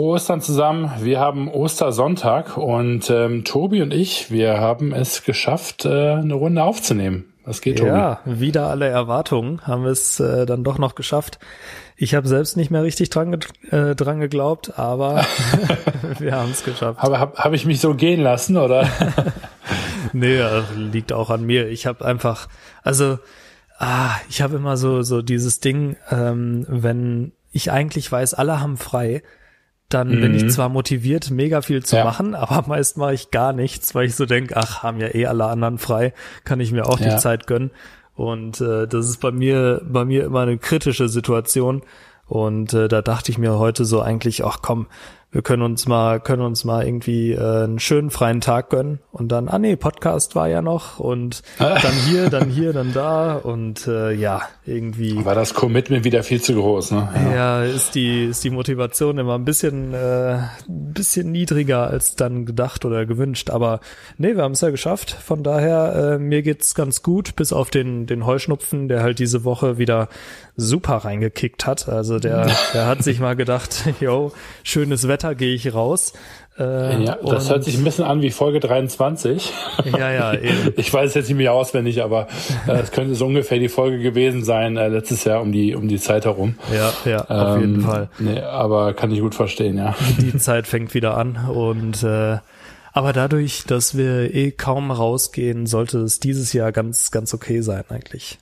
Frohe Ostern zusammen. Wir haben Ostersonntag und ähm, Tobi und ich, wir haben es geschafft, äh, eine Runde aufzunehmen. Was geht, Tobi? Ja, wieder alle Erwartungen haben wir es äh, dann doch noch geschafft. Ich habe selbst nicht mehr richtig dran, äh, dran geglaubt, aber wir haben es geschafft. Aber habe hab ich mich so gehen lassen, oder? nee, liegt auch an mir. Ich habe einfach, also ah, ich habe immer so so dieses Ding, ähm, wenn ich eigentlich weiß, alle haben frei, dann mhm. bin ich mhm. zwar motiviert, mega viel zu ja. machen, aber meist mache ich gar nichts, weil ich so denke, ach, haben ja eh alle anderen frei, kann ich mir auch ja. die Zeit gönnen. Und äh, das ist bei mir, bei mir immer eine kritische Situation. Und äh, da dachte ich mir heute so eigentlich, ach komm, wir können uns mal, können uns mal irgendwie äh, einen schönen freien Tag gönnen und dann, ah nee, Podcast war ja noch und dann hier, dann hier, dann da und äh, ja, irgendwie. War das Commitment wieder viel zu groß, ne? Ja, ja ist die, ist die Motivation immer ein bisschen, äh, ein bisschen niedriger als dann gedacht oder gewünscht. Aber nee, wir haben es ja geschafft. Von daher, äh, mir geht's ganz gut, bis auf den, den Heuschnupfen, der halt diese Woche wieder super reingekickt hat. Also der, der hat sich mal gedacht, yo, schönes Wetter, gehe ich raus. Äh, ja, das hört sich ein bisschen an wie Folge 23. Ja, ja, eben. Ich weiß jetzt nicht mehr auswendig, aber äh, es könnte so ungefähr die Folge gewesen sein, äh, letztes Jahr um die, um die Zeit herum. Ja, ja, ähm, auf jeden Fall. Nee, aber kann ich gut verstehen, ja. Die Zeit fängt wieder an und äh, aber dadurch, dass wir eh kaum rausgehen, sollte es dieses Jahr ganz, ganz okay sein eigentlich.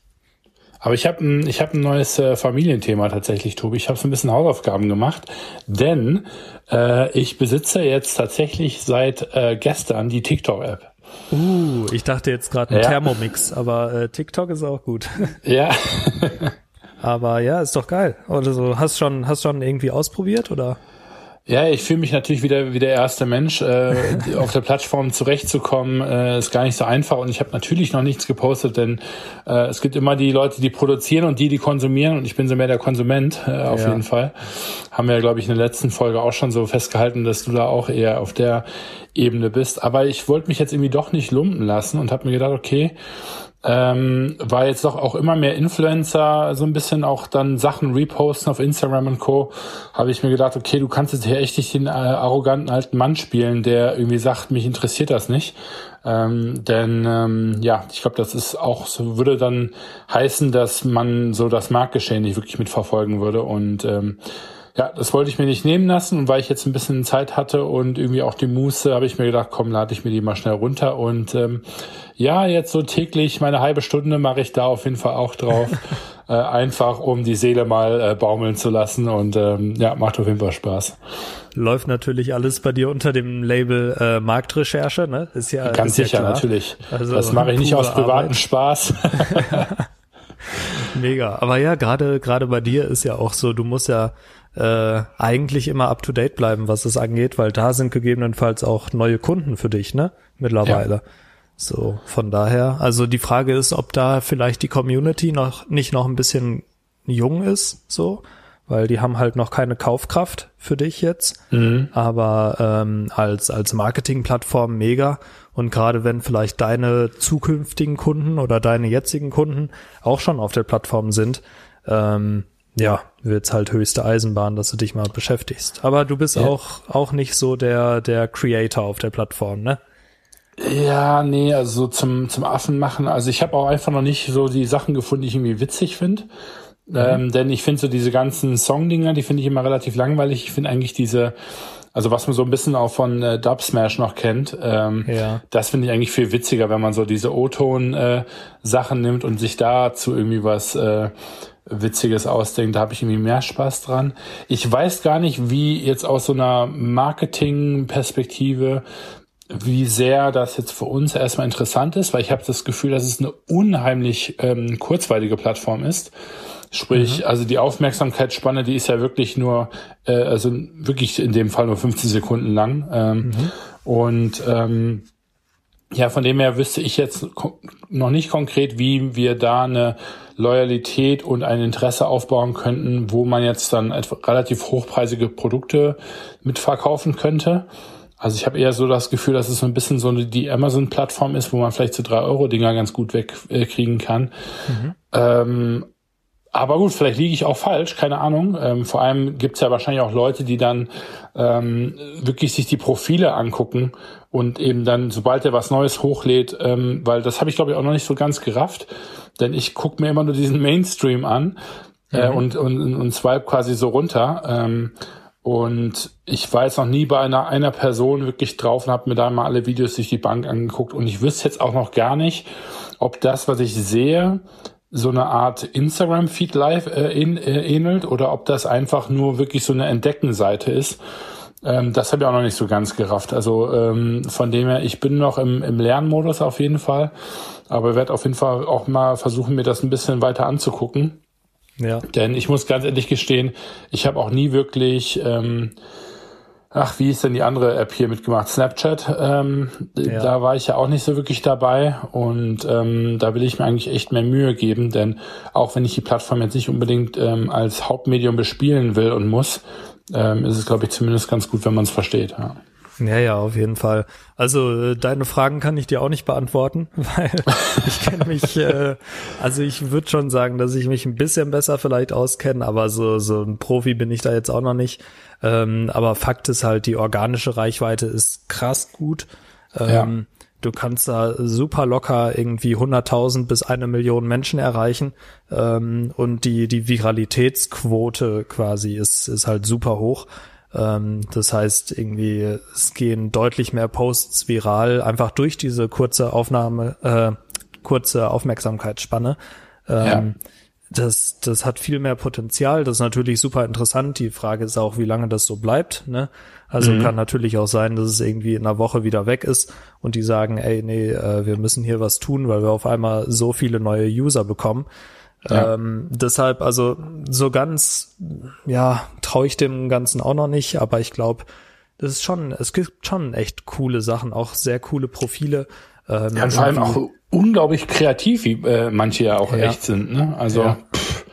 Aber ich habe ein, ich hab ein neues äh, Familienthema tatsächlich, Tobi. Ich habe so ein bisschen Hausaufgaben gemacht, denn äh, ich besitze jetzt tatsächlich seit äh, gestern die TikTok-App. Uh, ich dachte jetzt gerade ein ja. Thermomix, aber äh, TikTok ist auch gut. Ja. aber ja, ist doch geil. Oder so, hast schon, hast schon irgendwie ausprobiert oder? Ja, ich fühle mich natürlich wieder wie der erste Mensch. Äh, auf der Plattform zurechtzukommen, äh, ist gar nicht so einfach. Und ich habe natürlich noch nichts gepostet, denn äh, es gibt immer die Leute, die produzieren und die, die konsumieren. Und ich bin so mehr der Konsument, äh, auf ja. jeden Fall. Haben wir, ja, glaube ich, in der letzten Folge auch schon so festgehalten, dass du da auch eher auf der Ebene bist. Aber ich wollte mich jetzt irgendwie doch nicht lumpen lassen und habe mir gedacht, okay, ähm, war jetzt doch auch immer mehr Influencer, so ein bisschen auch dann Sachen reposten auf Instagram und Co. Habe ich mir gedacht, okay, du kannst jetzt hier echt nicht den äh, arroganten alten Mann spielen, der irgendwie sagt, mich interessiert das nicht. Ähm, denn ähm, ja, ich glaube, das ist auch so, würde dann heißen, dass man so das Marktgeschehen nicht wirklich mitverfolgen würde. Und ähm, ja, das wollte ich mir nicht nehmen lassen und weil ich jetzt ein bisschen Zeit hatte und irgendwie auch die Muße, habe ich mir gedacht, komm, lade ich mir die mal schnell runter und ähm, ja, jetzt so täglich meine halbe Stunde mache ich da auf jeden Fall auch drauf. äh, einfach um die Seele mal äh, baumeln zu lassen und ähm, ja, macht auf jeden Fall Spaß. Läuft natürlich alles bei dir unter dem Label äh, Marktrecherche, ne? Ist ja ganz ist sicher ja natürlich. Also das mache ich nicht aus privatem Arbeit. Spaß. Mega. Aber ja, gerade gerade bei dir ist ja auch so, du musst ja äh, eigentlich immer up to date bleiben, was es angeht, weil da sind gegebenenfalls auch neue Kunden für dich, ne? Mittlerweile. Ja. So, von daher, also die Frage ist, ob da vielleicht die Community noch nicht noch ein bisschen jung ist, so, weil die haben halt noch keine Kaufkraft für dich jetzt, mhm. aber ähm, als als Marketingplattform mega und gerade wenn vielleicht deine zukünftigen Kunden oder deine jetzigen Kunden auch schon auf der Plattform sind, ähm, ja, wird's halt höchste Eisenbahn, dass du dich mal beschäftigst. Aber du bist ja. auch auch nicht so der der Creator auf der Plattform, ne? Ja, nee, also zum, zum Affen machen. Also ich habe auch einfach noch nicht so die Sachen gefunden, die ich irgendwie witzig finde. Mhm. Ähm, denn ich finde so diese ganzen Song-Dinger, die finde ich immer relativ langweilig. Ich finde eigentlich diese, also was man so ein bisschen auch von äh, Dub Smash noch kennt, ähm, ja. das finde ich eigentlich viel witziger, wenn man so diese O-Ton-Sachen äh, nimmt und sich dazu irgendwie was äh, Witziges ausdenkt. Da habe ich irgendwie mehr Spaß dran. Ich weiß gar nicht, wie jetzt aus so einer Marketing-Perspektive wie sehr das jetzt für uns erstmal interessant ist, weil ich habe das Gefühl, dass es eine unheimlich ähm, kurzweilige Plattform ist. Sprich, mhm. also die Aufmerksamkeitsspanne, die ist ja wirklich nur, äh, also wirklich in dem Fall nur 15 Sekunden lang. Ähm, mhm. Und ähm, ja, von dem her wüsste ich jetzt noch nicht konkret, wie wir da eine Loyalität und ein Interesse aufbauen könnten, wo man jetzt dann relativ hochpreisige Produkte mitverkaufen könnte. Also ich habe eher so das Gefühl, dass es so ein bisschen so die Amazon-Plattform ist, wo man vielleicht so drei Euro Dinger ganz gut wegkriegen kann. Mhm. Ähm, aber gut, vielleicht liege ich auch falsch, keine Ahnung. Ähm, vor allem gibt's ja wahrscheinlich auch Leute, die dann ähm, wirklich sich die Profile angucken und eben dann, sobald er was Neues hochlädt, ähm, weil das habe ich glaube ich auch noch nicht so ganz gerafft, denn ich gucke mir immer nur diesen Mainstream an äh, mhm. und, und, und swipe quasi so runter. Ähm, und ich war jetzt noch nie bei einer, einer Person wirklich drauf und habe mir da mal alle Videos durch die Bank angeguckt. Und ich wüsste jetzt auch noch gar nicht, ob das, was ich sehe, so eine Art Instagram-Feed live äh, äh, ähnelt oder ob das einfach nur wirklich so eine Entdeckenseite ist. Ähm, das habe ich auch noch nicht so ganz gerafft. Also ähm, von dem her, ich bin noch im, im Lernmodus auf jeden Fall, aber werde auf jeden Fall auch mal versuchen, mir das ein bisschen weiter anzugucken. Ja. Denn ich muss ganz ehrlich gestehen, ich habe auch nie wirklich, ähm, ach, wie ist denn die andere App hier mitgemacht? Snapchat. Ähm, ja. Da war ich ja auch nicht so wirklich dabei und ähm, da will ich mir eigentlich echt mehr Mühe geben, denn auch wenn ich die Plattform jetzt nicht unbedingt ähm, als Hauptmedium bespielen will und muss, ähm, ist es, glaube ich, zumindest ganz gut, wenn man es versteht. Ja. Ja, ja, auf jeden Fall. Also äh, deine Fragen kann ich dir auch nicht beantworten, weil ich kenne mich, äh, also ich würde schon sagen, dass ich mich ein bisschen besser vielleicht auskenne, aber so, so ein Profi bin ich da jetzt auch noch nicht. Ähm, aber Fakt ist halt, die organische Reichweite ist krass gut. Ähm, ja. Du kannst da super locker irgendwie 100.000 bis eine Million Menschen erreichen ähm, und die die Viralitätsquote quasi ist ist halt super hoch. Ähm, das heißt, irgendwie, es gehen deutlich mehr Posts viral, einfach durch diese kurze Aufnahme, äh, kurze Aufmerksamkeitsspanne. Ähm, ja. Das, das hat viel mehr Potenzial. Das ist natürlich super interessant. Die Frage ist auch, wie lange das so bleibt. Ne? Also mhm. kann natürlich auch sein, dass es irgendwie in einer Woche wieder weg ist und die sagen, ey, nee, äh, wir müssen hier was tun, weil wir auf einmal so viele neue User bekommen. Ja. Ähm, deshalb, also so ganz, ja, traue ich dem Ganzen auch noch nicht, aber ich glaube, das ist schon, es gibt schon echt coole Sachen, auch sehr coole Profile. Ähm, ja, vor allem auch unglaublich kreativ, wie äh, manche ja auch ja. echt sind. Ne? Also, ja. pff,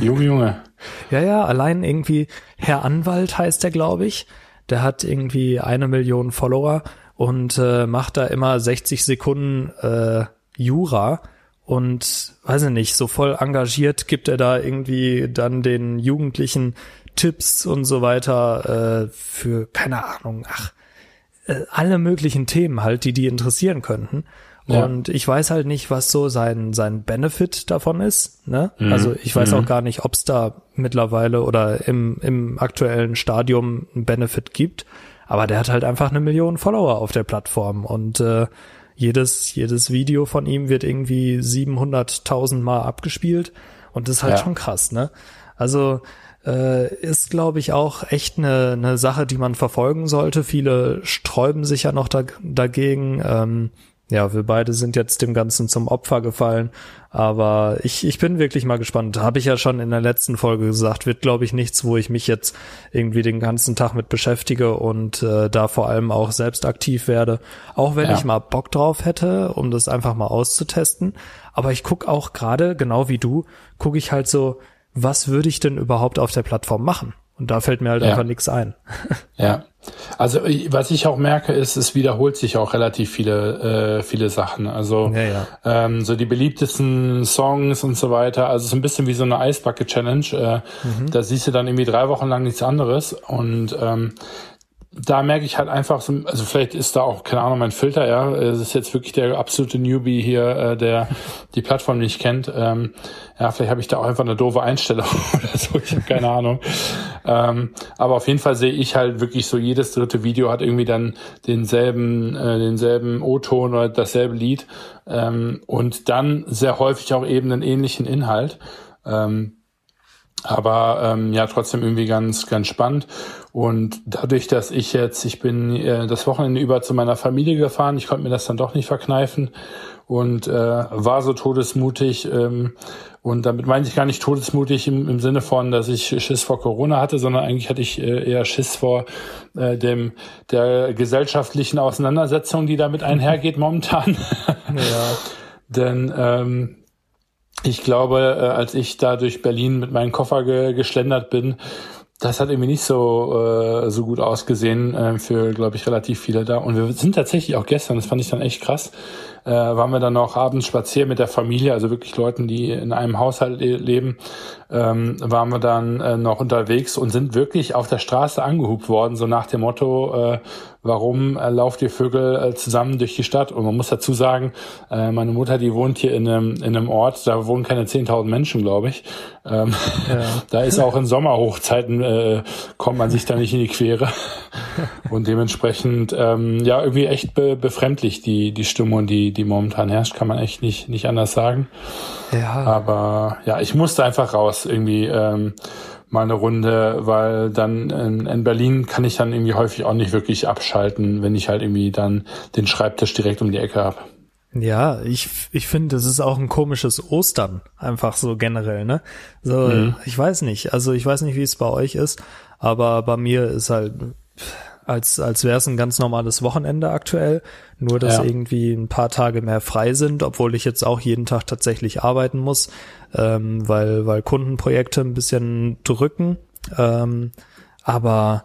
Junge, Junge. ja, ja, allein irgendwie Herr Anwalt heißt der, glaube ich. Der hat irgendwie eine Million Follower und äh, macht da immer 60 Sekunden äh, Jura und weiß ich nicht, so voll engagiert gibt er da irgendwie dann den Jugendlichen Tipps und so weiter äh, für keine Ahnung, ach äh, alle möglichen Themen halt, die die interessieren könnten. Ja. Und ich weiß halt nicht, was so sein sein Benefit davon ist. Ne? Mhm. Also ich weiß mhm. auch gar nicht, ob es da mittlerweile oder im im aktuellen Stadium ein Benefit gibt. Aber der hat halt einfach eine Million Follower auf der Plattform und äh, jedes, jedes Video von ihm wird irgendwie 700.000 Mal abgespielt und das ist halt ja. schon krass, ne? Also äh, ist, glaube ich, auch echt eine, eine Sache, die man verfolgen sollte. Viele sträuben sich ja noch da, dagegen. Ähm, ja, wir beide sind jetzt dem Ganzen zum Opfer gefallen. Aber ich, ich bin wirklich mal gespannt. Habe ich ja schon in der letzten Folge gesagt, wird, glaube ich, nichts, wo ich mich jetzt irgendwie den ganzen Tag mit beschäftige und äh, da vor allem auch selbst aktiv werde. Auch wenn ja. ich mal Bock drauf hätte, um das einfach mal auszutesten. Aber ich guck auch gerade, genau wie du, gucke ich halt so, was würde ich denn überhaupt auf der Plattform machen? Und da fällt mir halt ja. einfach nichts ein. Ja. Also was ich auch merke, ist, es wiederholt sich auch relativ viele, äh, viele Sachen. Also ja, ja. Ähm, so die beliebtesten Songs und so weiter. Also es ist ein bisschen wie so eine Eisbucket-Challenge. Äh, mhm. Da siehst du dann irgendwie drei Wochen lang nichts anderes. Und ähm, da merke ich halt einfach so, also vielleicht ist da auch, keine Ahnung, mein Filter, ja, es ist jetzt wirklich der absolute Newbie hier, äh, der die Plattform nicht kennt. Ähm, ja, vielleicht habe ich da auch einfach eine doofe Einstellung oder so, ich habe keine Ahnung. Ähm, aber auf jeden Fall sehe ich halt wirklich so, jedes dritte Video hat irgendwie dann denselben, äh, denselben O-Ton oder dasselbe Lied ähm, und dann sehr häufig auch eben einen ähnlichen Inhalt. Ähm, aber ähm, ja, trotzdem irgendwie ganz, ganz spannend. Und dadurch, dass ich jetzt, ich bin äh, das Wochenende über zu meiner Familie gefahren, ich konnte mir das dann doch nicht verkneifen und äh, war so todesmutig. Ähm, und damit meine ich gar nicht todesmutig im, im Sinne von, dass ich Schiss vor Corona hatte, sondern eigentlich hatte ich äh, eher Schiss vor äh, dem der gesellschaftlichen Auseinandersetzung, die damit einhergeht momentan. ja. Denn ähm, ich glaube, äh, als ich da durch Berlin mit meinem Koffer ge geschlendert bin, das hat irgendwie nicht so äh, so gut ausgesehen äh, für, glaube ich, relativ viele da. Und wir sind tatsächlich auch gestern, das fand ich dann echt krass, äh, waren wir dann noch abends spazieren mit der Familie, also wirklich Leuten, die in einem Haushalt le leben, ähm, waren wir dann äh, noch unterwegs und sind wirklich auf der Straße angehubt worden, so nach dem Motto, äh, warum äh, lauft ihr Vögel äh, zusammen durch die Stadt? Und man muss dazu sagen, äh, meine Mutter, die wohnt hier in einem, in einem Ort, da wohnen keine 10.000 Menschen, glaube ich. Ähm, ja. da ist auch in Sommerhochzeiten, äh, kommt man sich da nicht in die Quere. Und dementsprechend, ähm, ja, irgendwie echt be befremdlich, die, die Stimmung, die, die momentan herrscht, kann man echt nicht, nicht anders sagen. Ja. Aber ja, ich musste einfach raus irgendwie ähm, mal eine Runde, weil dann in, in Berlin kann ich dann irgendwie häufig auch nicht wirklich abschalten, wenn ich halt irgendwie dann den Schreibtisch direkt um die Ecke habe. Ja, ich, ich finde, es ist auch ein komisches Ostern, einfach so generell, ne? So, mhm. ich weiß nicht, also ich weiß nicht, wie es bei euch ist, aber bei mir ist halt, als, als wäre es ein ganz normales Wochenende aktuell. Nur, dass ja. irgendwie ein paar Tage mehr frei sind, obwohl ich jetzt auch jeden Tag tatsächlich arbeiten muss, ähm, weil, weil Kundenprojekte ein bisschen drücken. Ähm, aber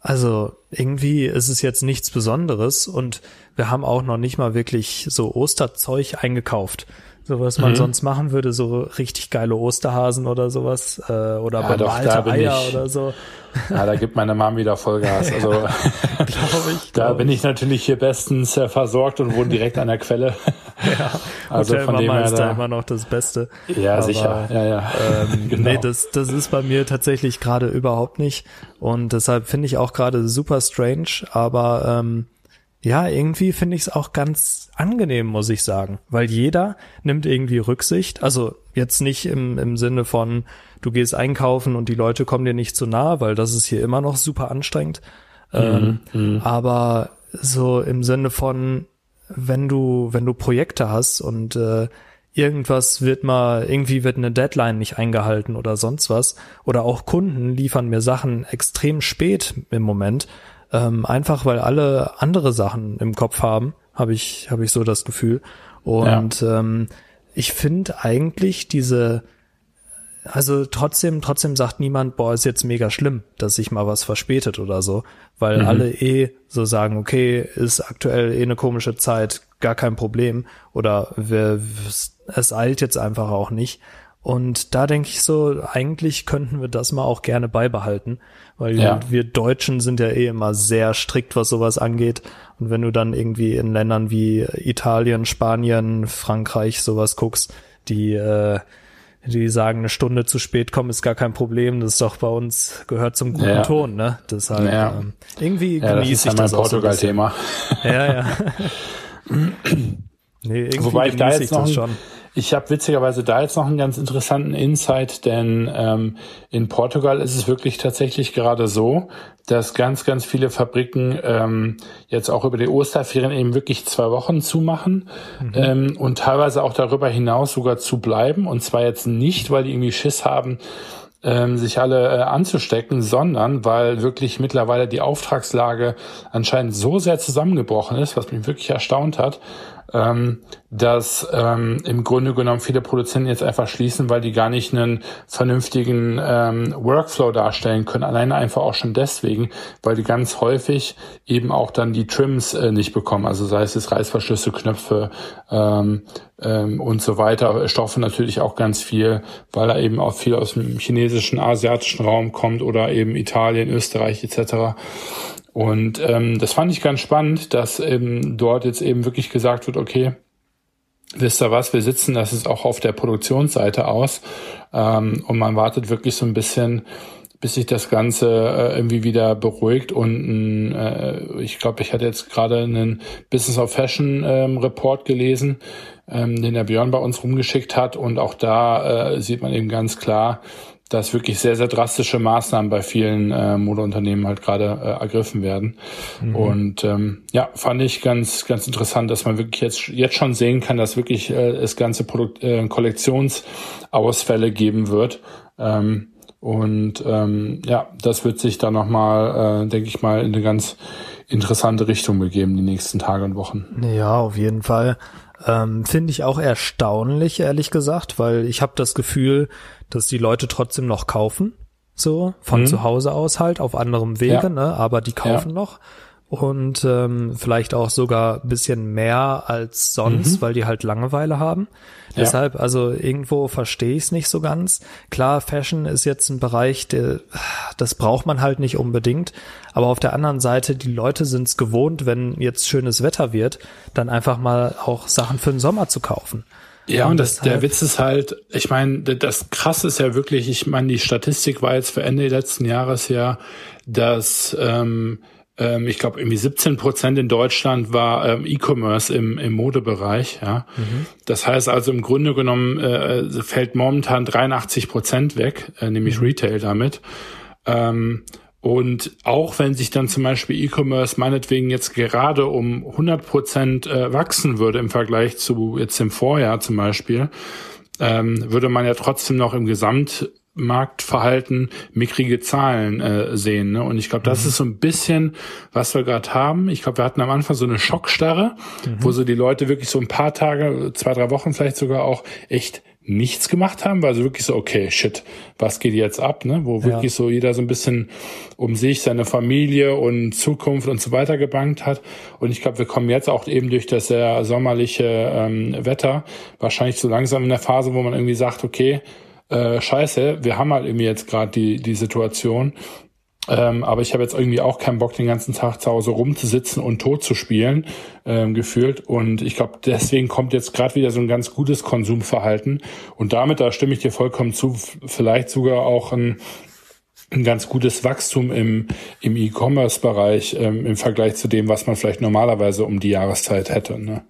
also irgendwie ist es jetzt nichts Besonderes und wir haben auch noch nicht mal wirklich so Osterzeug eingekauft. So was man mhm. sonst machen würde, so richtig geile Osterhasen oder sowas äh, oder ja, bemalte Eier ich, oder so. Ja, da gibt meine Mom wieder Vollgas. Also ich, da bin ich natürlich hier bestens äh, versorgt und wohne direkt an der Quelle. Ja, also Hotel von Mama dem her ist da immer noch das Beste. Ja, Aber, sicher. Ja, ja. Ähm, genau. Nee, das, das ist bei mir tatsächlich gerade überhaupt nicht. Und deshalb finde ich auch gerade super strange. Aber ähm, ja, irgendwie finde ich es auch ganz angenehm, muss ich sagen, weil jeder nimmt irgendwie Rücksicht. Also jetzt nicht im, im Sinne von, du gehst einkaufen und die Leute kommen dir nicht zu nah, weil das ist hier immer noch super anstrengend. Mhm, ähm, mhm. aber so im Sinne von, wenn du, wenn du Projekte hast und äh, irgendwas wird mal, irgendwie wird eine Deadline nicht eingehalten oder sonst was, oder auch Kunden liefern mir Sachen extrem spät im Moment, ähm, einfach weil alle andere Sachen im Kopf haben, habe ich, habe ich so das Gefühl. Und ja. ähm, ich finde eigentlich diese, also trotzdem, trotzdem sagt niemand, boah, ist jetzt mega schlimm, dass sich mal was verspätet oder so, weil mhm. alle eh so sagen, okay, ist aktuell eh eine komische Zeit, gar kein Problem oder wir, es eilt jetzt einfach auch nicht. Und da denke ich so, eigentlich könnten wir das mal auch gerne beibehalten, weil ja. wir Deutschen sind ja eh immer sehr strikt, was sowas angeht. Und wenn du dann irgendwie in Ländern wie Italien, Spanien, Frankreich sowas guckst, die äh, die sagen, eine Stunde zu spät kommen ist gar kein Problem. Das ist doch bei uns gehört zum guten ja. Ton, ne? Deshalb ja. ähm, irgendwie ja, genieße ich das auch Portugal-Thema. So ja, ja. nee, irgendwie Wobei ich da jetzt noch schon. Ich habe witzigerweise da jetzt noch einen ganz interessanten Insight, denn ähm, in Portugal ist es wirklich tatsächlich gerade so, dass ganz, ganz viele Fabriken ähm, jetzt auch über die Osterferien eben wirklich zwei Wochen zumachen mhm. ähm, und teilweise auch darüber hinaus sogar zu bleiben. Und zwar jetzt nicht, weil die irgendwie Schiss haben, ähm, sich alle äh, anzustecken, sondern weil wirklich mittlerweile die Auftragslage anscheinend so sehr zusammengebrochen ist, was mich wirklich erstaunt hat, ähm, dass ähm, im Grunde genommen viele Produzenten jetzt einfach schließen, weil die gar nicht einen vernünftigen ähm, Workflow darstellen können. Alleine einfach auch schon deswegen, weil die ganz häufig eben auch dann die Trims äh, nicht bekommen. Also sei es jetzt Reißverschlüsse, Knöpfe ähm, ähm, und so weiter. Stoffe natürlich auch ganz viel, weil er eben auch viel aus dem chinesischen, asiatischen Raum kommt oder eben Italien, Österreich etc. Und ähm, das fand ich ganz spannend, dass eben dort jetzt eben wirklich gesagt wird, okay, wisst ihr was, wir sitzen das ist auch auf der Produktionsseite aus ähm, und man wartet wirklich so ein bisschen, bis sich das Ganze äh, irgendwie wieder beruhigt und äh, ich glaube, ich hatte jetzt gerade einen Business of Fashion ähm, Report gelesen, ähm, den der Björn bei uns rumgeschickt hat und auch da äh, sieht man eben ganz klar, dass wirklich sehr, sehr drastische Maßnahmen bei vielen äh, Modeunternehmen halt gerade äh, ergriffen werden. Mhm. Und ähm, ja, fand ich ganz, ganz interessant, dass man wirklich jetzt, jetzt schon sehen kann, dass wirklich äh, es ganze Produkt, äh, Kollektionsausfälle geben wird. Ähm, und ähm, ja, das wird sich dann nochmal, äh, denke ich mal, in eine ganz interessante Richtung begeben, die nächsten Tage und Wochen. Ja, auf jeden Fall. Ähm, Finde ich auch erstaunlich, ehrlich gesagt, weil ich habe das Gefühl, dass die Leute trotzdem noch kaufen, so von mhm. zu Hause aus halt, auf anderem Wege, ja. ne? aber die kaufen ja. noch. Und ähm, vielleicht auch sogar bisschen mehr als sonst, mhm. weil die halt Langeweile haben. Ja. Deshalb, also irgendwo verstehe ich es nicht so ganz. Klar, Fashion ist jetzt ein Bereich, der, das braucht man halt nicht unbedingt. Aber auf der anderen Seite, die Leute sind es gewohnt, wenn jetzt schönes Wetter wird, dann einfach mal auch Sachen für den Sommer zu kaufen. Ja, und, und das, der Witz ist halt, ich meine, das Krasse ist ja wirklich, ich meine, die Statistik war jetzt für Ende letzten Jahres ja, dass ähm, ähm, ich glaube irgendwie 17 Prozent in Deutschland war ähm, E-Commerce im, im Modebereich. Ja, mhm. das heißt also im Grunde genommen äh, fällt momentan 83 Prozent weg, äh, nämlich mhm. Retail damit. Ähm, und auch wenn sich dann zum Beispiel E-Commerce meinetwegen jetzt gerade um 100 Prozent äh, wachsen würde im Vergleich zu jetzt im Vorjahr zum Beispiel, ähm, würde man ja trotzdem noch im Gesamt Marktverhalten mickrige Zahlen äh, sehen. Ne? Und ich glaube, das mhm. ist so ein bisschen, was wir gerade haben. Ich glaube, wir hatten am Anfang so eine Schockstarre, mhm. wo so die Leute wirklich so ein paar Tage, zwei, drei Wochen vielleicht sogar auch echt nichts gemacht haben, weil so wirklich so, okay, shit, was geht jetzt ab, ne? Wo wirklich ja. so jeder so ein bisschen um sich, seine Familie und Zukunft und so weiter gebankt hat. Und ich glaube, wir kommen jetzt auch eben durch das sehr sommerliche ähm, Wetter wahrscheinlich so langsam in der Phase, wo man irgendwie sagt, okay, äh, scheiße, wir haben halt irgendwie jetzt gerade die, die Situation. Ähm, aber ich habe jetzt irgendwie auch keinen Bock, den ganzen Tag zu Hause rumzusitzen und tot zu spielen, ähm, gefühlt. Und ich glaube, deswegen kommt jetzt gerade wieder so ein ganz gutes Konsumverhalten. Und damit, da stimme ich dir vollkommen zu, vielleicht sogar auch ein ein ganz gutes Wachstum im, im E-Commerce-Bereich ähm, im Vergleich zu dem, was man vielleicht normalerweise um die Jahreszeit hätte. Ne?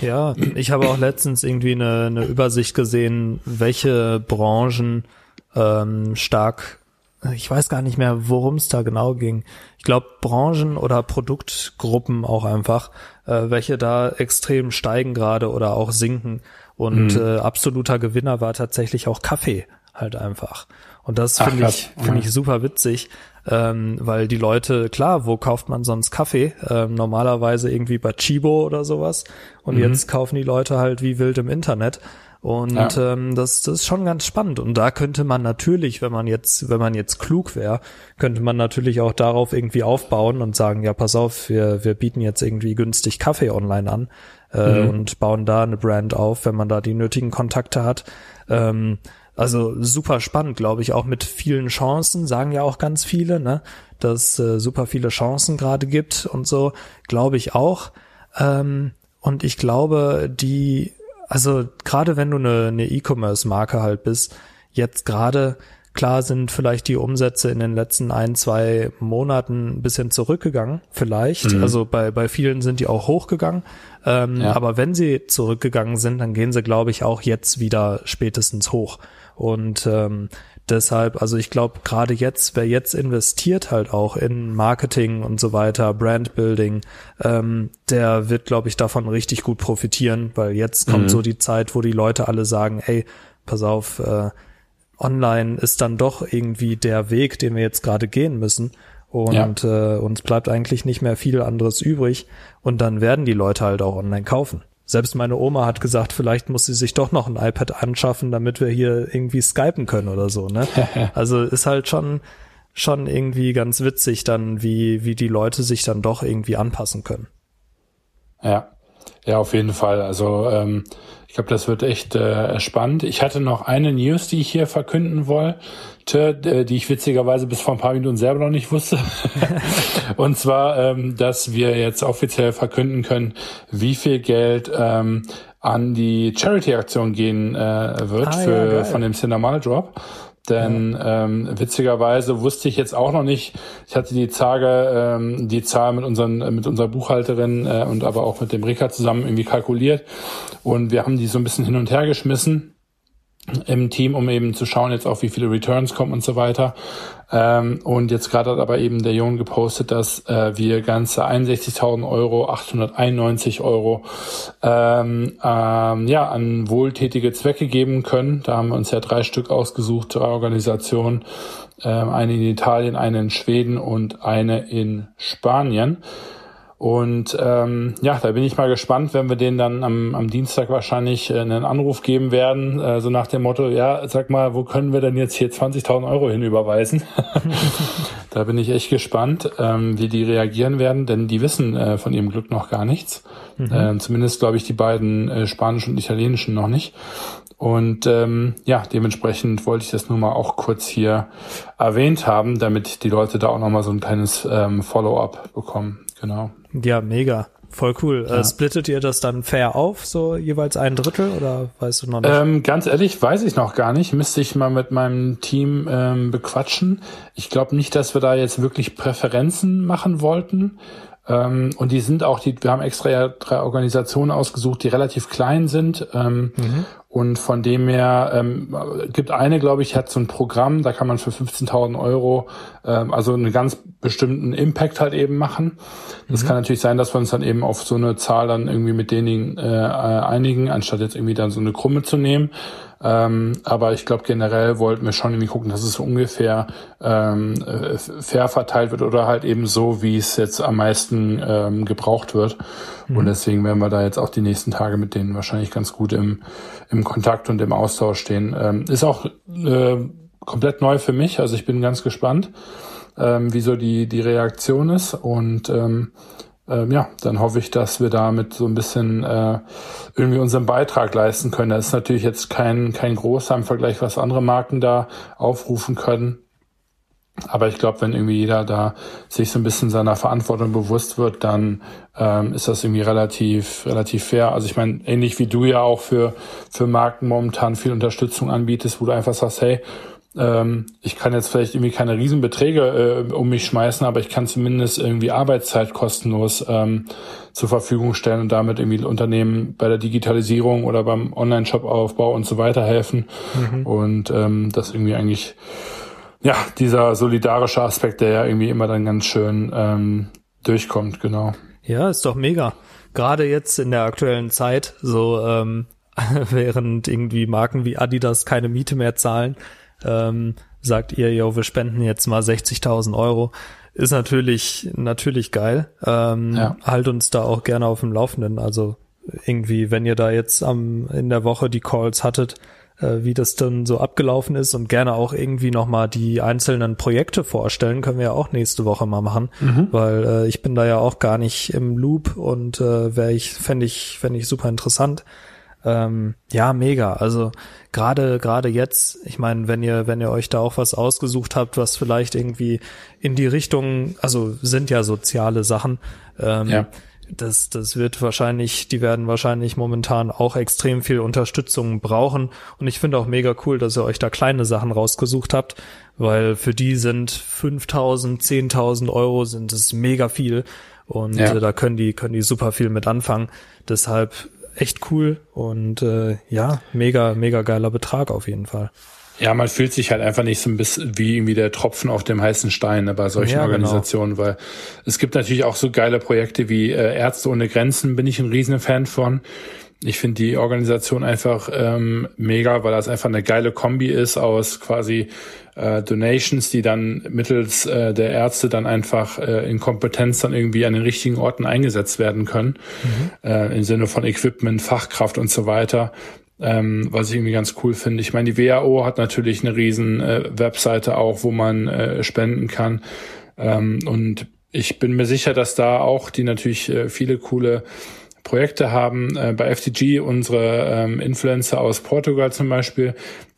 Ja, ich habe auch letztens irgendwie eine, eine Übersicht gesehen, welche Branchen ähm, stark, ich weiß gar nicht mehr, worum es da genau ging. Ich glaube Branchen oder Produktgruppen auch einfach, äh, welche da extrem steigen gerade oder auch sinken. Und mhm. äh, absoluter Gewinner war tatsächlich auch Kaffee halt einfach. Und das finde ich, finde ich super witzig, ähm, weil die Leute, klar, wo kauft man sonst Kaffee? Ähm, normalerweise irgendwie bei Chibo oder sowas. Und mhm. jetzt kaufen die Leute halt wie wild im Internet. Und ja. ähm, das, das ist schon ganz spannend. Und da könnte man natürlich, wenn man jetzt, wenn man jetzt klug wäre, könnte man natürlich auch darauf irgendwie aufbauen und sagen, ja, pass auf, wir, wir bieten jetzt irgendwie günstig Kaffee online an äh, mhm. und bauen da eine Brand auf, wenn man da die nötigen Kontakte hat. Ähm, also super spannend, glaube ich, auch mit vielen Chancen, sagen ja auch ganz viele, ne, dass äh, super viele Chancen gerade gibt und so, glaube ich auch. Ähm, und ich glaube, die, also gerade wenn du eine, eine E-Commerce-Marke halt bist, jetzt gerade Klar sind vielleicht die Umsätze in den letzten ein, zwei Monaten ein bisschen zurückgegangen, vielleicht. Mhm. Also bei, bei vielen sind die auch hochgegangen. Ähm, ja. Aber wenn sie zurückgegangen sind, dann gehen sie, glaube ich, auch jetzt wieder spätestens hoch. Und ähm, deshalb, also ich glaube, gerade jetzt, wer jetzt investiert halt auch in Marketing und so weiter, Brandbuilding, ähm, der wird, glaube ich, davon richtig gut profitieren, weil jetzt kommt mhm. so die Zeit, wo die Leute alle sagen, ey, pass auf, äh, online ist dann doch irgendwie der Weg, den wir jetzt gerade gehen müssen. Und ja. äh, uns bleibt eigentlich nicht mehr viel anderes übrig. Und dann werden die Leute halt auch online kaufen. Selbst meine Oma hat gesagt, vielleicht muss sie sich doch noch ein iPad anschaffen, damit wir hier irgendwie skypen können oder so, ne? also ist halt schon, schon irgendwie ganz witzig dann, wie, wie die Leute sich dann doch irgendwie anpassen können. Ja. Ja, auf jeden Fall. Also ähm, ich glaube, das wird echt äh, spannend. Ich hatte noch eine News, die ich hier verkünden wollte, äh, die ich witzigerweise bis vor ein paar Minuten selber noch nicht wusste. und zwar, ähm, dass wir jetzt offiziell verkünden können, wie viel Geld ähm, an die Charity-Aktion gehen äh, wird ah, für, ja, von dem Cinemal Drop. Denn ähm, witzigerweise wusste ich jetzt auch noch nicht, ich hatte die Tage, ähm, die Zahl mit unseren, mit unserer Buchhalterin äh, und aber auch mit dem Rika zusammen irgendwie kalkuliert. Und wir haben die so ein bisschen hin und her geschmissen im Team, um eben zu schauen jetzt auch, wie viele Returns kommen und so weiter. Ähm, und jetzt gerade hat aber eben der Jon gepostet, dass äh, wir ganze 61.000 Euro, 891 Euro ähm, ähm, ja, an wohltätige Zwecke geben können. Da haben wir uns ja drei Stück ausgesucht, drei Organisationen, ähm, eine in Italien, eine in Schweden und eine in Spanien. Und ähm, ja, da bin ich mal gespannt, wenn wir denen dann am, am Dienstag wahrscheinlich äh, einen Anruf geben werden, äh, so nach dem Motto, ja, sag mal, wo können wir denn jetzt hier 20.000 Euro hinüberweisen? Da bin ich echt gespannt, ähm, wie die reagieren werden, denn die wissen äh, von ihrem Glück noch gar nichts. Mhm. Äh, zumindest glaube ich die beiden äh, spanischen und italienischen noch nicht. Und ähm, ja, dementsprechend wollte ich das nur mal auch kurz hier erwähnt haben, damit die Leute da auch noch mal so ein kleines ähm, Follow-up bekommen. Genau. Ja, mega. Voll cool. Äh, ja. Äh, splittet ihr das dann fair auf, so jeweils ein Drittel oder weißt du noch nicht? Ähm, ganz ehrlich, weiß ich noch gar nicht. Müsste ich mal mit meinem Team ähm, bequatschen. Ich glaube nicht, dass wir da jetzt wirklich Präferenzen machen wollten. Ähm, und die sind auch, die, wir haben extra ja drei Organisationen ausgesucht, die relativ klein sind. Ähm, mhm. Und von dem her ähm, gibt eine, glaube ich, hat so ein Programm, da kann man für 15.000 Euro ähm, also einen ganz bestimmten Impact halt eben machen. Das mhm. kann natürlich sein, dass wir uns dann eben auf so eine Zahl dann irgendwie mit denen äh, einigen, anstatt jetzt irgendwie dann so eine Krumme zu nehmen. Ähm, aber ich glaube, generell wollten wir schon irgendwie gucken, dass es so ungefähr ähm, äh, fair verteilt wird oder halt eben so, wie es jetzt am meisten ähm, gebraucht wird. Mhm. Und deswegen werden wir da jetzt auch die nächsten Tage mit denen wahrscheinlich ganz gut im, im Kontakt und im Austausch stehen. Ähm, ist auch äh, komplett neu für mich, also ich bin ganz gespannt, ähm, wie so die, die Reaktion ist und ähm, ähm, ja, dann hoffe ich, dass wir damit so ein bisschen äh, irgendwie unseren Beitrag leisten können. Das ist natürlich jetzt kein, kein großer im Vergleich, was andere Marken da aufrufen können. Aber ich glaube, wenn irgendwie jeder da sich so ein bisschen seiner Verantwortung bewusst wird, dann ähm, ist das irgendwie relativ, relativ fair. Also ich meine, ähnlich wie du ja auch für, für Marken momentan viel Unterstützung anbietest, wo du einfach sagst, hey, ähm, ich kann jetzt vielleicht irgendwie keine Riesenbeträge äh, um mich schmeißen, aber ich kann zumindest irgendwie Arbeitszeit kostenlos ähm, zur Verfügung stellen und damit irgendwie Unternehmen bei der Digitalisierung oder beim Online-Shop-Aufbau und so weiter helfen. Mhm. Und ähm, das irgendwie eigentlich, ja, dieser solidarische Aspekt, der ja irgendwie immer dann ganz schön ähm, durchkommt, genau. Ja, ist doch mega. Gerade jetzt in der aktuellen Zeit, so ähm, während irgendwie Marken wie Adidas keine Miete mehr zahlen, ähm, sagt ihr, yo, wir spenden jetzt mal 60.000 Euro, ist natürlich, natürlich geil. Ähm, ja. Halt uns da auch gerne auf dem Laufenden. Also irgendwie, wenn ihr da jetzt am, in der Woche die Calls hattet, äh, wie das dann so abgelaufen ist und gerne auch irgendwie nochmal die einzelnen Projekte vorstellen, können wir ja auch nächste Woche mal machen, mhm. weil äh, ich bin da ja auch gar nicht im Loop und äh, wäre ich, fände ich, fände ich super interessant. Ähm, ja, mega. Also gerade gerade jetzt, ich meine, wenn ihr wenn ihr euch da auch was ausgesucht habt, was vielleicht irgendwie in die Richtung, also sind ja soziale Sachen. Ähm, ja. Das, das wird wahrscheinlich, die werden wahrscheinlich momentan auch extrem viel Unterstützung brauchen. Und ich finde auch mega cool, dass ihr euch da kleine Sachen rausgesucht habt, weil für die sind 5000, 10.000 Euro sind es mega viel. Und ja. äh, da können die, können die super viel mit anfangen. Deshalb echt cool und äh, ja, mega, mega geiler Betrag auf jeden Fall. Ja, man fühlt sich halt einfach nicht so ein bisschen wie irgendwie der Tropfen auf dem heißen Stein ne, bei solchen ja, genau. Organisationen, genau. weil es gibt natürlich auch so geile Projekte wie äh, Ärzte ohne Grenzen, bin ich ein riesen Fan von. Ich finde die Organisation einfach ähm, mega, weil das einfach eine geile Kombi ist aus quasi äh, Donations, die dann mittels äh, der Ärzte dann einfach äh, in Kompetenz dann irgendwie an den richtigen Orten eingesetzt werden können, mhm. äh, im Sinne von Equipment, Fachkraft und so weiter. Ähm, was ich irgendwie ganz cool finde. Ich meine, die WHO hat natürlich eine riesen äh, Webseite auch, wo man äh, spenden kann. Ähm, und ich bin mir sicher, dass da auch die natürlich äh, viele coole Projekte haben. Äh, bei FTG unsere ähm, Influencer aus Portugal zum Beispiel,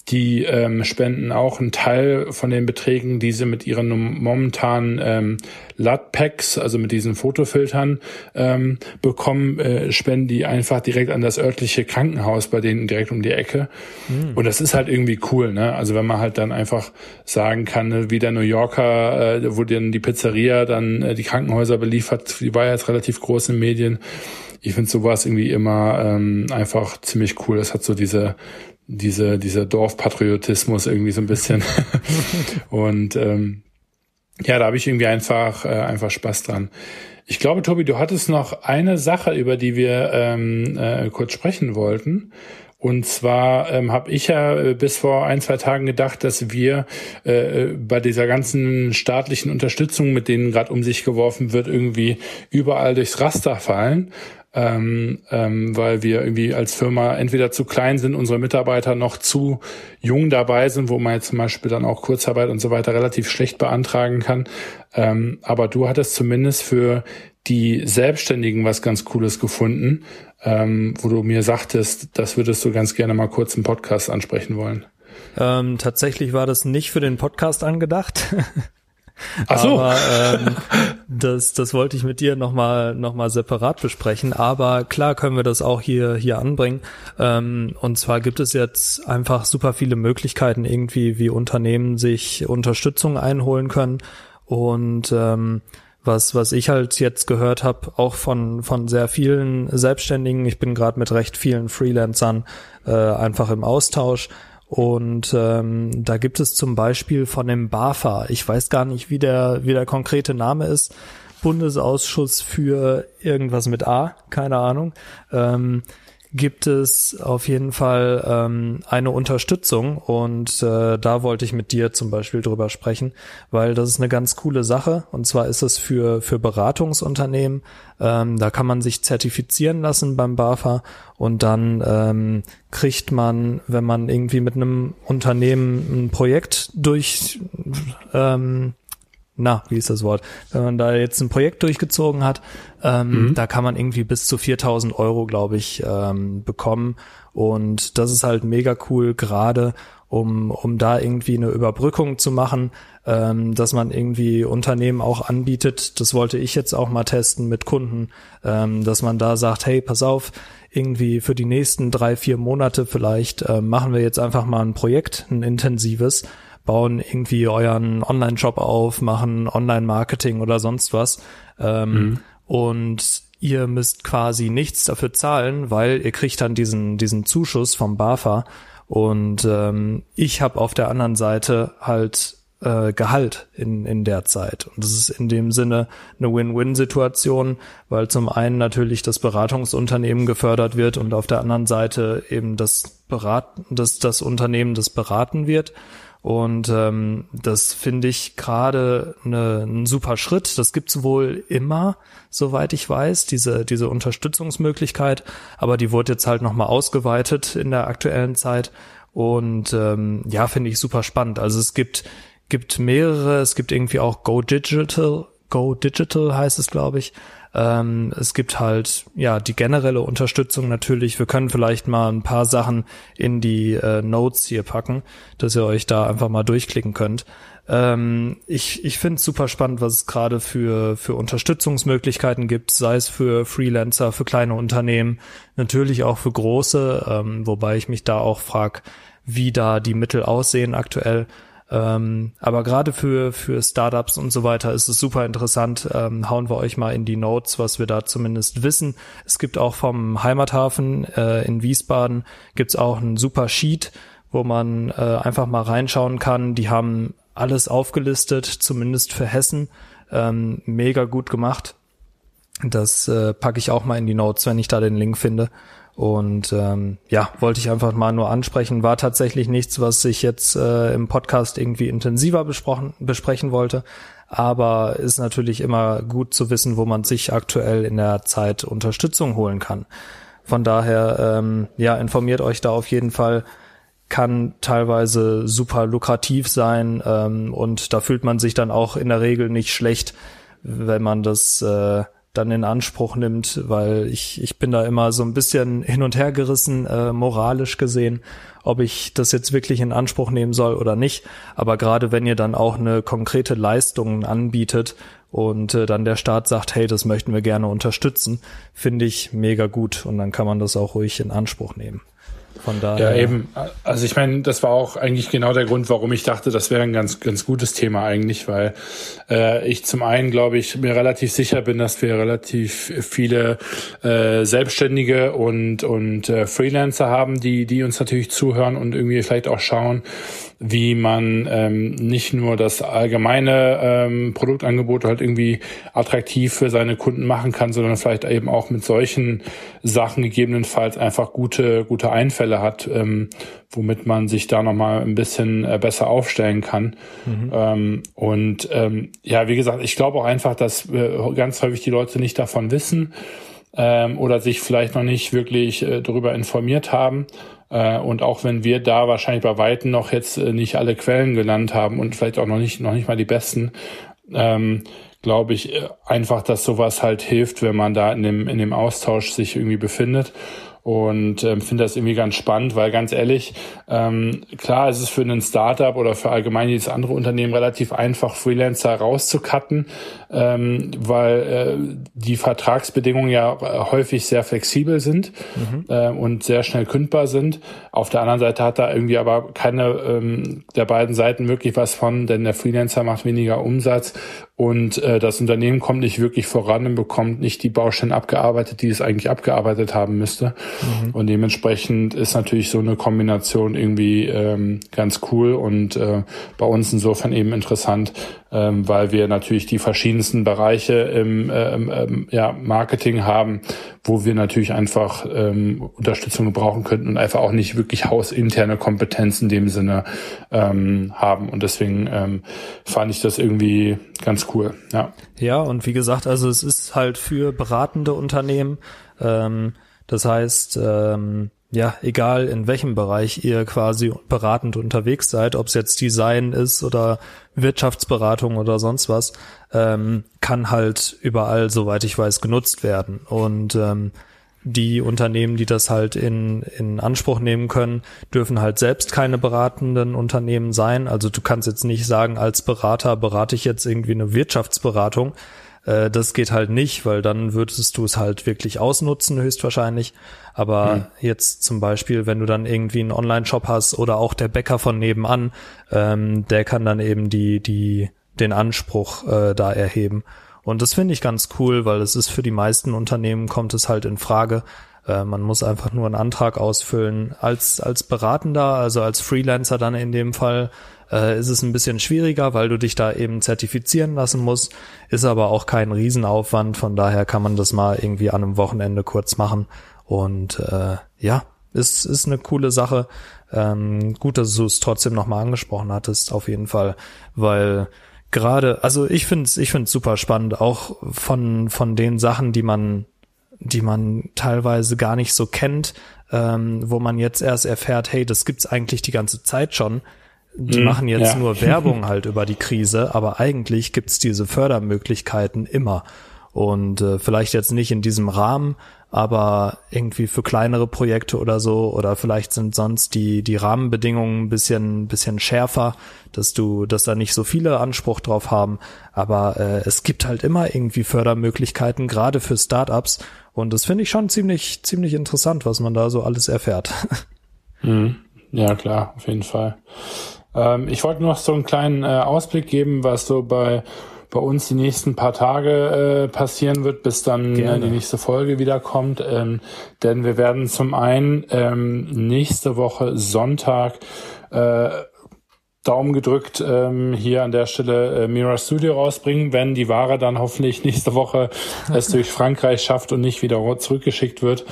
die ähm, spenden auch einen Teil von den Beträgen, die sie mit ihren momentanen ähm, LUT-Packs, also mit diesen Fotofiltern ähm, bekommen, äh, spenden die einfach direkt an das örtliche Krankenhaus bei denen direkt um die Ecke. Mhm. Und das ist halt irgendwie cool, ne? Also wenn man halt dann einfach sagen kann, ne, wie der New Yorker, äh, wo dann die Pizzeria dann äh, die Krankenhäuser beliefert, die war ja jetzt relativ groß in Medien ich finde sowas irgendwie immer ähm, einfach ziemlich cool. Es hat so diese diese dieser Dorfpatriotismus irgendwie so ein bisschen und ähm, ja, da habe ich irgendwie einfach äh, einfach Spaß dran. Ich glaube, Tobi, du hattest noch eine Sache, über die wir ähm, äh, kurz sprechen wollten. Und zwar ähm, habe ich ja äh, bis vor ein, zwei Tagen gedacht, dass wir äh, bei dieser ganzen staatlichen Unterstützung, mit denen gerade um sich geworfen wird, irgendwie überall durchs Raster fallen ähm, ähm, weil wir irgendwie als Firma entweder zu klein sind, unsere Mitarbeiter noch zu jung dabei sind, wo man jetzt zum Beispiel dann auch Kurzarbeit und so weiter relativ schlecht beantragen kann. Ähm, aber du hattest zumindest für die Selbstständigen was ganz Cooles gefunden, ähm, wo du mir sagtest, das würdest du ganz gerne mal kurz im Podcast ansprechen wollen. Ähm, tatsächlich war das nicht für den Podcast angedacht. Ach so. Aber ähm, das, das wollte ich mit dir nochmal noch mal separat besprechen. Aber klar können wir das auch hier, hier anbringen. Ähm, und zwar gibt es jetzt einfach super viele Möglichkeiten, irgendwie, wie Unternehmen sich Unterstützung einholen können. Und ähm, was, was ich halt jetzt gehört habe, auch von, von sehr vielen Selbstständigen, ich bin gerade mit recht vielen Freelancern äh, einfach im Austausch und ähm, da gibt es zum Beispiel von dem BAFA, ich weiß gar nicht, wie der, wie der konkrete Name ist, Bundesausschuss für irgendwas mit A, keine Ahnung. Ähm, gibt es auf jeden Fall ähm, eine Unterstützung und äh, da wollte ich mit dir zum Beispiel drüber sprechen, weil das ist eine ganz coole Sache und zwar ist es für für Beratungsunternehmen, ähm, da kann man sich zertifizieren lassen beim BAFA und dann ähm, kriegt man, wenn man irgendwie mit einem Unternehmen ein Projekt durch ähm, na, wie ist das Wort? Wenn man da jetzt ein Projekt durchgezogen hat, ähm, mhm. da kann man irgendwie bis zu 4000 Euro, glaube ich, ähm, bekommen. Und das ist halt mega cool, gerade um, um da irgendwie eine Überbrückung zu machen, ähm, dass man irgendwie Unternehmen auch anbietet. Das wollte ich jetzt auch mal testen mit Kunden, ähm, dass man da sagt, hey, pass auf, irgendwie für die nächsten drei, vier Monate vielleicht äh, machen wir jetzt einfach mal ein Projekt, ein intensives bauen irgendwie euren Online-Shop auf, machen Online-Marketing oder sonst was. Ähm, mhm. Und ihr müsst quasi nichts dafür zahlen, weil ihr kriegt dann diesen, diesen Zuschuss vom BAFA. Und ähm, ich habe auf der anderen Seite halt äh, Gehalt in, in der Zeit. Und das ist in dem Sinne eine Win-Win-Situation, weil zum einen natürlich das Beratungsunternehmen gefördert wird und auf der anderen Seite eben das Berat, das, das Unternehmen, das beraten wird. Und ähm, das finde ich gerade ne, ein super Schritt. Das gibt's wohl immer, soweit ich weiß, diese, diese Unterstützungsmöglichkeit. Aber die wurde jetzt halt nochmal ausgeweitet in der aktuellen Zeit. Und ähm, ja, finde ich super spannend. Also es gibt, gibt mehrere, es gibt irgendwie auch Go Digital, Go Digital heißt es, glaube ich. Ähm, es gibt halt ja die generelle Unterstützung natürlich. Wir können vielleicht mal ein paar Sachen in die äh, Notes hier packen, dass ihr euch da einfach mal durchklicken könnt. Ähm, ich ich finde es super spannend, was es gerade für, für Unterstützungsmöglichkeiten gibt, sei es für Freelancer, für kleine Unternehmen, natürlich auch für große, ähm, wobei ich mich da auch frag, wie da die Mittel aussehen aktuell. Ähm, aber gerade für, für Startups und so weiter ist es super interessant. Ähm, hauen wir euch mal in die Notes, was wir da zumindest wissen. Es gibt auch vom Heimathafen äh, in Wiesbaden gibt's auch ein super Sheet, wo man äh, einfach mal reinschauen kann. Die haben alles aufgelistet, zumindest für Hessen. Ähm, mega gut gemacht. Das äh, packe ich auch mal in die Notes, wenn ich da den Link finde. Und ähm, ja, wollte ich einfach mal nur ansprechen. War tatsächlich nichts, was ich jetzt äh, im Podcast irgendwie intensiver besprochen, besprechen wollte. Aber ist natürlich immer gut zu wissen, wo man sich aktuell in der Zeit Unterstützung holen kann. Von daher, ähm, ja, informiert euch da auf jeden Fall. Kann teilweise super lukrativ sein ähm, und da fühlt man sich dann auch in der Regel nicht schlecht, wenn man das äh, dann in Anspruch nimmt, weil ich, ich bin da immer so ein bisschen hin und her gerissen, äh, moralisch gesehen, ob ich das jetzt wirklich in Anspruch nehmen soll oder nicht. Aber gerade wenn ihr dann auch eine konkrete Leistung anbietet und äh, dann der Staat sagt, hey, das möchten wir gerne unterstützen, finde ich mega gut und dann kann man das auch ruhig in Anspruch nehmen. Von daher. Ja, eben. Also ich meine, das war auch eigentlich genau der Grund, warum ich dachte, das wäre ein ganz, ganz gutes Thema eigentlich, weil äh, ich zum einen, glaube ich, mir relativ sicher bin, dass wir relativ viele äh, Selbstständige und, und äh, Freelancer haben, die, die uns natürlich zuhören und irgendwie vielleicht auch schauen, wie man ähm, nicht nur das allgemeine ähm, Produktangebot halt irgendwie attraktiv für seine Kunden machen kann, sondern vielleicht eben auch mit solchen Sachen gegebenenfalls einfach gute, gute Einfälle Einzelfälle hat, ähm, womit man sich da nochmal ein bisschen äh, besser aufstellen kann. Mhm. Ähm, und ähm, ja, wie gesagt, ich glaube auch einfach, dass äh, ganz häufig die Leute nicht davon wissen ähm, oder sich vielleicht noch nicht wirklich äh, darüber informiert haben. Äh, und auch wenn wir da wahrscheinlich bei Weitem noch jetzt äh, nicht alle Quellen genannt haben und vielleicht auch noch nicht, noch nicht mal die besten, ähm, glaube ich äh, einfach, dass sowas halt hilft, wenn man da in dem, in dem Austausch sich irgendwie befindet und ähm, finde das irgendwie ganz spannend, weil ganz ehrlich, ähm, klar, es ist für einen Startup oder für allgemein jedes andere Unternehmen relativ einfach, Freelancer rauszucutten, ähm, weil äh, die Vertragsbedingungen ja häufig sehr flexibel sind mhm. äh, und sehr schnell kündbar sind. Auf der anderen Seite hat da irgendwie aber keine ähm, der beiden Seiten wirklich was von, denn der Freelancer macht weniger Umsatz und äh, das Unternehmen kommt nicht wirklich voran und bekommt nicht die Baustellen abgearbeitet, die es eigentlich abgearbeitet haben müsste. Mhm. Und dementsprechend ist natürlich so eine Kombination irgendwie ähm, ganz cool und äh, bei uns insofern eben interessant, ähm, weil wir natürlich die verschiedensten Bereiche im ähm, ähm, ja, Marketing haben, wo wir natürlich einfach ähm, Unterstützung gebrauchen könnten und einfach auch nicht wirklich hausinterne Kompetenz in dem Sinne ähm, haben. Und deswegen ähm, fand ich das irgendwie ganz cool. Ja. ja, und wie gesagt, also es ist halt für beratende Unternehmen. Ähm, das heißt, ähm, ja, egal in welchem Bereich ihr quasi beratend unterwegs seid, ob es jetzt Design ist oder Wirtschaftsberatung oder sonst was, ähm, kann halt überall, soweit ich weiß, genutzt werden. Und ähm, die Unternehmen, die das halt in, in Anspruch nehmen können, dürfen halt selbst keine beratenden Unternehmen sein. Also du kannst jetzt nicht sagen, als Berater berate ich jetzt irgendwie eine Wirtschaftsberatung, äh, das geht halt nicht, weil dann würdest du es halt wirklich ausnutzen, höchstwahrscheinlich. Aber hm. jetzt zum Beispiel, wenn du dann irgendwie einen Online-Shop hast oder auch der Bäcker von nebenan, ähm, der kann dann eben die, die, den Anspruch äh, da erheben. Und das finde ich ganz cool, weil es ist für die meisten Unternehmen kommt es halt in Frage. Äh, man muss einfach nur einen Antrag ausfüllen. Als, als Beratender, also als Freelancer dann in dem Fall, äh, ist es ein bisschen schwieriger, weil du dich da eben zertifizieren lassen musst, ist aber auch kein Riesenaufwand, von daher kann man das mal irgendwie an einem Wochenende kurz machen. Und äh, ja, ist, ist eine coole Sache. Ähm, gut, dass du es trotzdem nochmal angesprochen hattest, auf jeden Fall, weil gerade, also ich finde es ich find's super spannend, auch von, von den Sachen, die man, die man teilweise gar nicht so kennt, ähm, wo man jetzt erst erfährt, hey, das gibt's eigentlich die ganze Zeit schon die mhm, machen jetzt ja. nur Werbung halt über die Krise, aber eigentlich gibt's diese Fördermöglichkeiten immer. Und äh, vielleicht jetzt nicht in diesem Rahmen, aber irgendwie für kleinere Projekte oder so, oder vielleicht sind sonst die, die Rahmenbedingungen ein bisschen, bisschen schärfer, dass du, dass da nicht so viele Anspruch drauf haben. Aber äh, es gibt halt immer irgendwie Fördermöglichkeiten, gerade für Startups. Und das finde ich schon ziemlich, ziemlich interessant, was man da so alles erfährt. Mhm. Ja, klar, auf jeden Fall. Ähm, ich wollte noch so einen kleinen äh, Ausblick geben, was so bei bei uns die nächsten paar Tage äh, passieren wird, bis dann äh, die nächste Folge wiederkommt. Ähm, denn wir werden zum einen ähm, nächste Woche Sonntag äh, Daumen gedrückt ähm, hier an der Stelle äh, Mira Studio rausbringen, wenn die Ware dann hoffentlich nächste Woche es durch Frankreich schafft und nicht wieder zurückgeschickt wird.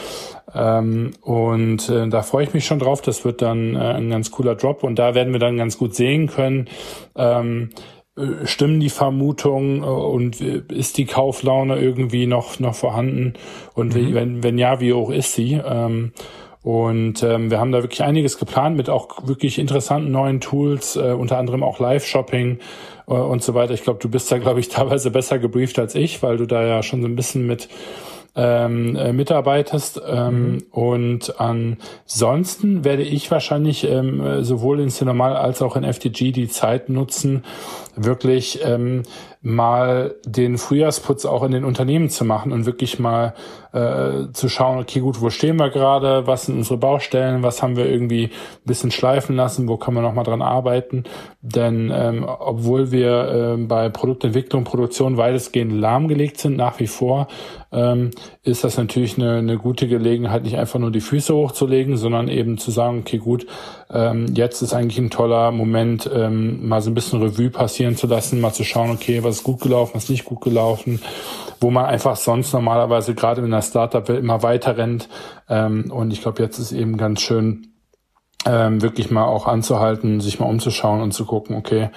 Ähm, und äh, da freue ich mich schon drauf. Das wird dann äh, ein ganz cooler Drop und da werden wir dann ganz gut sehen können, ähm, äh, stimmen die Vermutungen äh, und äh, ist die Kauflaune irgendwie noch noch vorhanden und mhm. wenn wenn ja, wie hoch ist sie? Ähm, und ähm, wir haben da wirklich einiges geplant mit auch wirklich interessanten neuen Tools, äh, unter anderem auch Live-Shopping äh, und so weiter. Ich glaube, du bist da, glaube ich, teilweise besser gebrieft als ich, weil du da ja schon so ein bisschen mit ähm, äh, mitarbeitest. Ähm, mhm. Und ansonsten werde ich wahrscheinlich ähm, sowohl in Cinemal als auch in FTG die Zeit nutzen, wirklich ähm, mal den Frühjahrsputz auch in den Unternehmen zu machen und wirklich mal äh, zu schauen, okay, gut, wo stehen wir gerade, was sind unsere Baustellen, was haben wir irgendwie ein bisschen schleifen lassen, wo kann man nochmal dran arbeiten. Denn ähm, obwohl wir äh, bei Produktentwicklung, Produktion weitestgehend lahmgelegt sind, nach wie vor, ähm, ist das natürlich eine, eine gute Gelegenheit, nicht einfach nur die Füße hochzulegen, sondern eben zu sagen, okay, gut, ähm, jetzt ist eigentlich ein toller Moment, ähm, mal so ein bisschen Revue passieren zu lassen, mal zu schauen, okay, was ist gut gelaufen, was ist nicht gut gelaufen, wo man einfach sonst normalerweise gerade in der Startup-Welt immer weiter rennt. Ähm, und ich glaube, jetzt ist eben ganz schön, ähm, wirklich mal auch anzuhalten, sich mal umzuschauen und zu gucken, okay,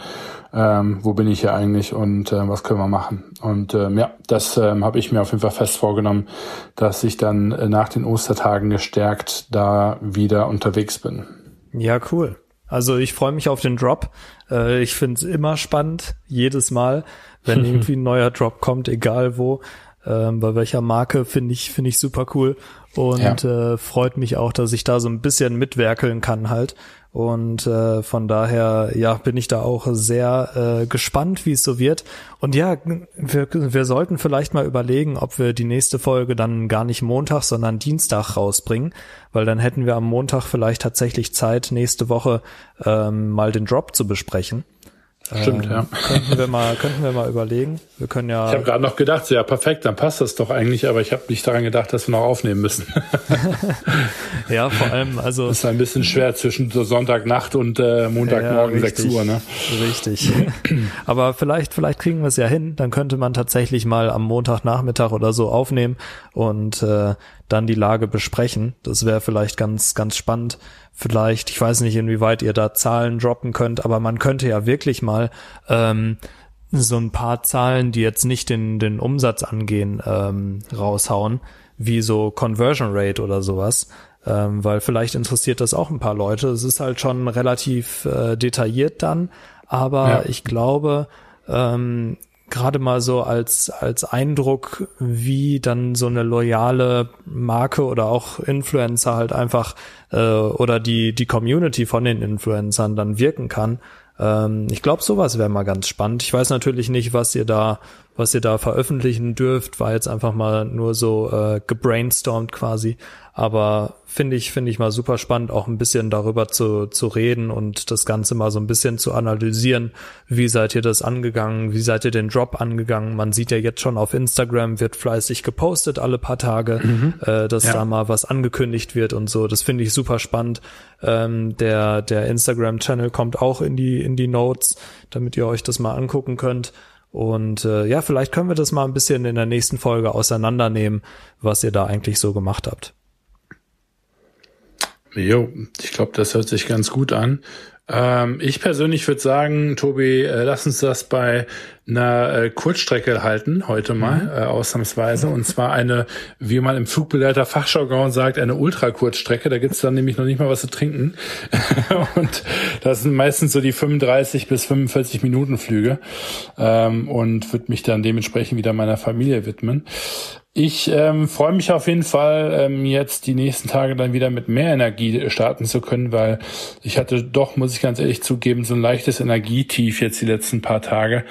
ähm, wo bin ich hier eigentlich und äh, was können wir machen. Und ähm, ja, das ähm, habe ich mir auf jeden Fall fest vorgenommen, dass ich dann äh, nach den Ostertagen gestärkt da wieder unterwegs bin. Ja, cool. Also ich freue mich auf den Drop. Äh, ich finde es immer spannend, jedes Mal, wenn irgendwie ein neuer Drop kommt, egal wo. Ähm, bei welcher Marke finde ich finde ich super cool und ja. äh, freut mich auch, dass ich da so ein bisschen mitwerkeln kann halt und äh, von daher, ja, bin ich da auch sehr äh, gespannt, wie es so wird. Und ja, wir, wir sollten vielleicht mal überlegen, ob wir die nächste Folge dann gar nicht Montag, sondern Dienstag rausbringen, weil dann hätten wir am Montag vielleicht tatsächlich Zeit, nächste Woche ähm, mal den Drop zu besprechen. Stimmt, ähm, ja. Könnten wir mal, könnten wir mal überlegen. Wir können ja. Ich habe gerade noch gedacht, so, ja perfekt, dann passt das doch eigentlich, aber ich habe nicht daran gedacht, dass wir noch aufnehmen müssen. ja, vor allem, also. Das ist ein bisschen schwer zwischen so Sonntagnacht und äh, Montagmorgen ja, 6 Uhr, ne? Richtig. aber vielleicht, vielleicht kriegen wir es ja hin. Dann könnte man tatsächlich mal am Montagnachmittag oder so aufnehmen und äh, dann die Lage besprechen. Das wäre vielleicht ganz, ganz spannend vielleicht, ich weiß nicht, inwieweit ihr da Zahlen droppen könnt, aber man könnte ja wirklich mal ähm, so ein paar Zahlen, die jetzt nicht den, den Umsatz angehen, ähm, raushauen, wie so Conversion Rate oder sowas. Ähm, weil vielleicht interessiert das auch ein paar Leute. Es ist halt schon relativ äh, detailliert dann, aber ja. ich glaube, ähm, gerade mal so als, als Eindruck, wie dann so eine loyale Marke oder auch Influencer halt einfach äh, oder die, die Community von den Influencern dann wirken kann. Ähm, ich glaube, sowas wäre mal ganz spannend. Ich weiß natürlich nicht, was ihr da, was ihr da veröffentlichen dürft, war jetzt einfach mal nur so äh, gebrainstormt quasi. Aber finde ich, finde ich mal super spannend, auch ein bisschen darüber zu, zu reden und das Ganze mal so ein bisschen zu analysieren. Wie seid ihr das angegangen? Wie seid ihr den Drop angegangen? Man sieht ja jetzt schon auf Instagram wird fleißig gepostet alle paar Tage, mhm. äh, dass ja. da mal was angekündigt wird und so. Das finde ich super spannend. Ähm, der, der Instagram-Channel kommt auch in die, in die Notes, damit ihr euch das mal angucken könnt. Und äh, ja, vielleicht können wir das mal ein bisschen in der nächsten Folge auseinandernehmen, was ihr da eigentlich so gemacht habt. Jo, ich glaube, das hört sich ganz gut an. Ähm, ich persönlich würde sagen, Tobi, äh, lass uns das bei einer äh, Kurzstrecke halten, heute mal, mhm. äh, ausnahmsweise. Und zwar eine, wie man im Flugbegleiter Fachjargon sagt, eine Ultrakurzstrecke. Da gibt's dann nämlich noch nicht mal was zu trinken. und das sind meistens so die 35 bis 45 Minuten Flüge. Ähm, und würde mich dann dementsprechend wieder meiner Familie widmen. Ich ähm, freue mich auf jeden Fall, ähm, jetzt die nächsten Tage dann wieder mit mehr Energie starten zu können, weil ich hatte doch, muss ich ganz ehrlich zugeben, so ein leichtes Energietief jetzt die letzten paar Tage.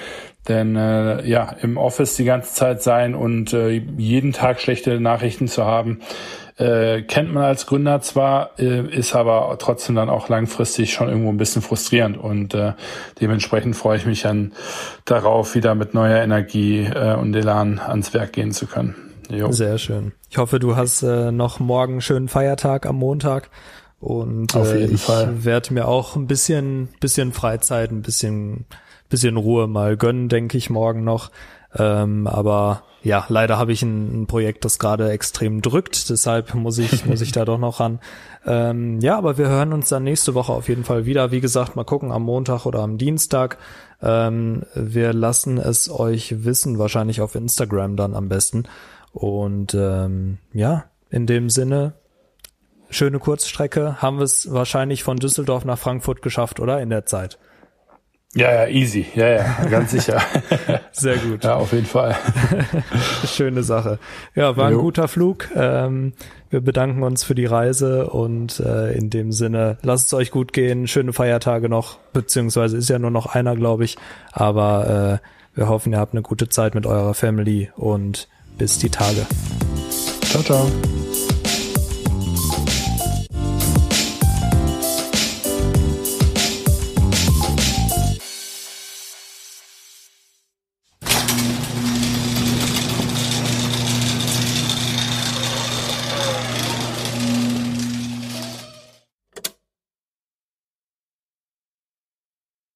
Denn äh, ja, im Office die ganze Zeit sein und äh, jeden Tag schlechte Nachrichten zu haben, äh, kennt man als Gründer zwar, äh, ist aber trotzdem dann auch langfristig schon irgendwo ein bisschen frustrierend und äh, dementsprechend freue ich mich dann darauf, wieder mit neuer Energie äh, und Elan ans Werk gehen zu können. Jo. Sehr schön. Ich hoffe, du hast äh, noch morgen schönen Feiertag am Montag. Und Auf jeden äh, ich werde mir auch ein bisschen, bisschen Freizeit, ein bisschen, bisschen Ruhe mal gönnen, denke ich, morgen noch. Ähm, aber ja, leider habe ich ein, ein Projekt, das gerade extrem drückt, deshalb muss ich, muss ich da doch noch ran. Ähm, ja, aber wir hören uns dann nächste Woche auf jeden Fall wieder. Wie gesagt, mal gucken, am Montag oder am Dienstag. Ähm, wir lassen es euch wissen, wahrscheinlich auf Instagram dann am besten. Und ähm, ja, in dem Sinne, schöne Kurzstrecke. Haben wir es wahrscheinlich von Düsseldorf nach Frankfurt geschafft, oder? In der Zeit. Ja, ja, easy. Ja, ja, ganz sicher. Sehr gut. Ja, auf jeden Fall. Schöne Sache. Ja, war ein jo. guter Flug. Ähm, wir bedanken uns für die Reise und äh, in dem Sinne, lasst es euch gut gehen. Schöne Feiertage noch, beziehungsweise ist ja nur noch einer, glaube ich. Aber äh, wir hoffen, ihr habt eine gute Zeit mit eurer Family und bis die Tage. Ciao, ciao.